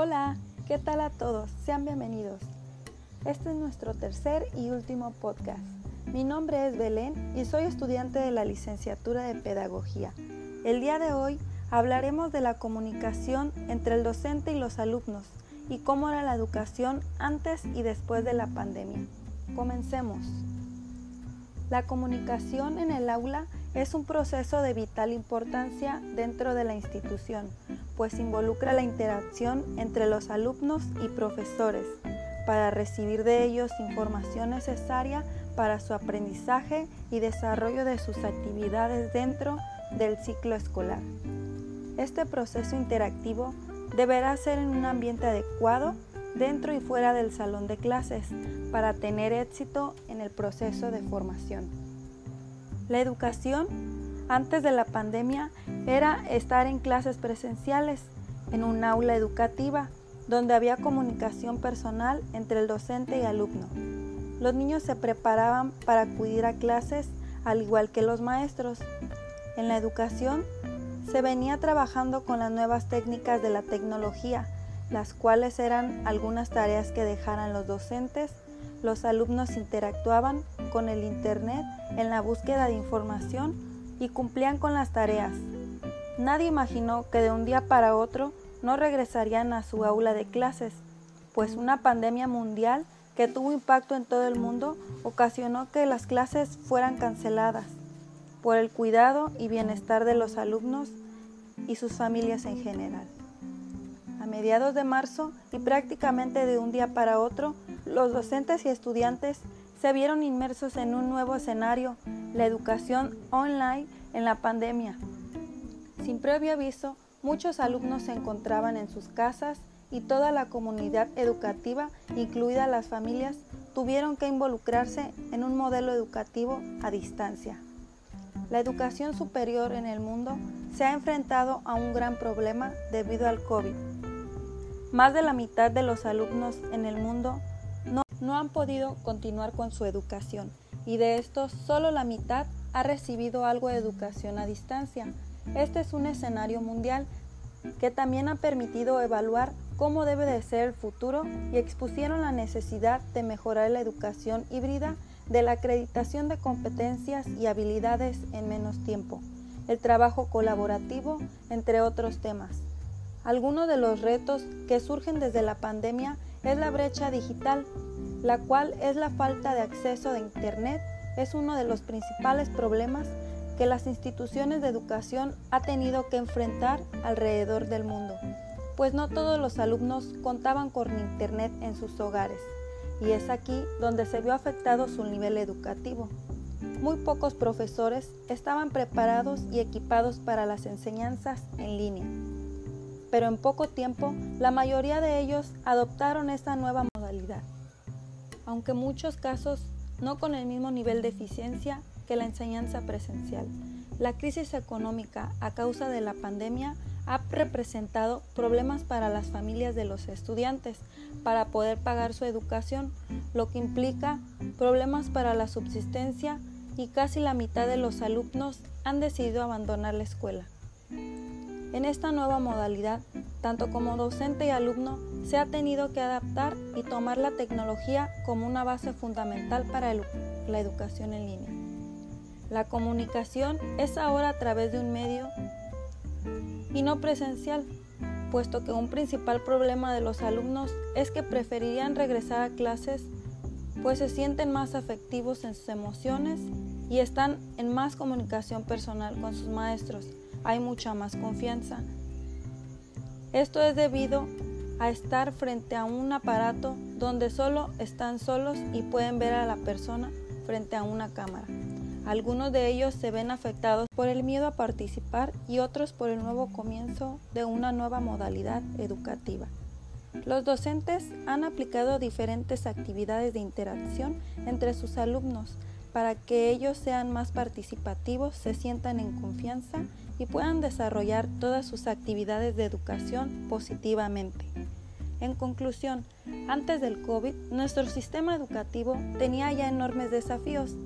Hola, ¿qué tal a todos? Sean bienvenidos. Este es nuestro tercer y último podcast. Mi nombre es Belén y soy estudiante de la licenciatura de Pedagogía. El día de hoy hablaremos de la comunicación entre el docente y los alumnos y cómo era la educación antes y después de la pandemia. Comencemos. La comunicación en el aula es un proceso de vital importancia dentro de la institución, pues involucra la interacción entre los alumnos y profesores para recibir de ellos información necesaria para su aprendizaje y desarrollo de sus actividades dentro del ciclo escolar. Este proceso interactivo deberá ser en un ambiente adecuado dentro y fuera del salón de clases para tener éxito en el proceso de formación. La educación antes de la pandemia era estar en clases presenciales, en un aula educativa, donde había comunicación personal entre el docente y alumno. Los niños se preparaban para acudir a clases al igual que los maestros. En la educación se venía trabajando con las nuevas técnicas de la tecnología, las cuales eran algunas tareas que dejaran los docentes. Los alumnos interactuaban con el Internet en la búsqueda de información y cumplían con las tareas. Nadie imaginó que de un día para otro no regresarían a su aula de clases, pues una pandemia mundial que tuvo impacto en todo el mundo ocasionó que las clases fueran canceladas por el cuidado y bienestar de los alumnos y sus familias en general. A mediados de marzo y prácticamente de un día para otro, los docentes y estudiantes se vieron inmersos en un nuevo escenario, la educación online en la pandemia. Sin previo aviso, muchos alumnos se encontraban en sus casas y toda la comunidad educativa, incluidas las familias, tuvieron que involucrarse en un modelo educativo a distancia. La educación superior en el mundo se ha enfrentado a un gran problema debido al COVID. Más de la mitad de los alumnos en el mundo no han podido continuar con su educación y de estos solo la mitad ha recibido algo de educación a distancia. Este es un escenario mundial que también ha permitido evaluar cómo debe de ser el futuro y expusieron la necesidad de mejorar la educación híbrida de la acreditación de competencias y habilidades en menos tiempo, el trabajo colaborativo, entre otros temas. Algunos de los retos que surgen desde la pandemia es la brecha digital la cual es la falta de acceso de Internet, es uno de los principales problemas que las instituciones de educación ha tenido que enfrentar alrededor del mundo, pues no todos los alumnos contaban con Internet en sus hogares, y es aquí donde se vio afectado su nivel educativo. Muy pocos profesores estaban preparados y equipados para las enseñanzas en línea, pero en poco tiempo la mayoría de ellos adoptaron esta nueva modalidad aunque en muchos casos no con el mismo nivel de eficiencia que la enseñanza presencial. La crisis económica a causa de la pandemia ha representado problemas para las familias de los estudiantes para poder pagar su educación, lo que implica problemas para la subsistencia y casi la mitad de los alumnos han decidido abandonar la escuela. En esta nueva modalidad, tanto como docente y alumno, se ha tenido que adaptar y tomar la tecnología como una base fundamental para la educación en línea. La comunicación es ahora a través de un medio y no presencial, puesto que un principal problema de los alumnos es que preferirían regresar a clases pues se sienten más afectivos en sus emociones y están en más comunicación personal con sus maestros. Hay mucha más confianza. Esto es debido a estar frente a un aparato donde solo están solos y pueden ver a la persona frente a una cámara. Algunos de ellos se ven afectados por el miedo a participar y otros por el nuevo comienzo de una nueva modalidad educativa. Los docentes han aplicado diferentes actividades de interacción entre sus alumnos para que ellos sean más participativos, se sientan en confianza y puedan desarrollar todas sus actividades de educación positivamente. En conclusión, antes del COVID, nuestro sistema educativo tenía ya enormes desafíos,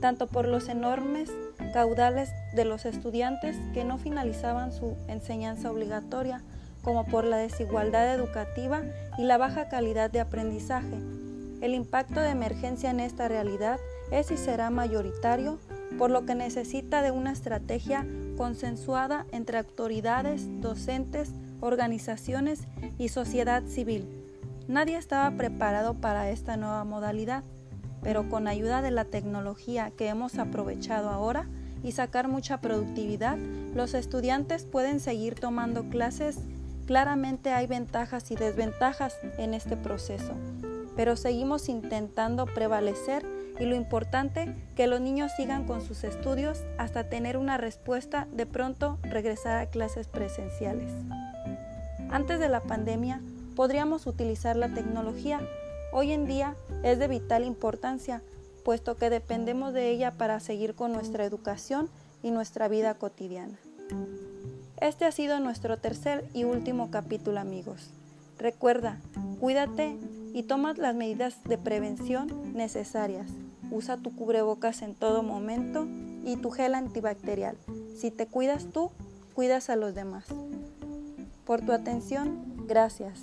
tanto por los enormes caudales de los estudiantes que no finalizaban su enseñanza obligatoria, como por la desigualdad educativa y la baja calidad de aprendizaje. El impacto de emergencia en esta realidad es y será mayoritario, por lo que necesita de una estrategia consensuada entre autoridades, docentes, organizaciones y sociedad civil. Nadie estaba preparado para esta nueva modalidad, pero con ayuda de la tecnología que hemos aprovechado ahora y sacar mucha productividad, los estudiantes pueden seguir tomando clases. Claramente hay ventajas y desventajas en este proceso, pero seguimos intentando prevalecer y lo importante que los niños sigan con sus estudios hasta tener una respuesta de pronto regresar a clases presenciales. Antes de la pandemia podríamos utilizar la tecnología. Hoy en día es de vital importancia, puesto que dependemos de ella para seguir con nuestra educación y nuestra vida cotidiana. Este ha sido nuestro tercer y último capítulo amigos. Recuerda, cuídate y toma las medidas de prevención necesarias. Usa tu cubrebocas en todo momento y tu gel antibacterial. Si te cuidas tú, cuidas a los demás. Por tu atención, gracias.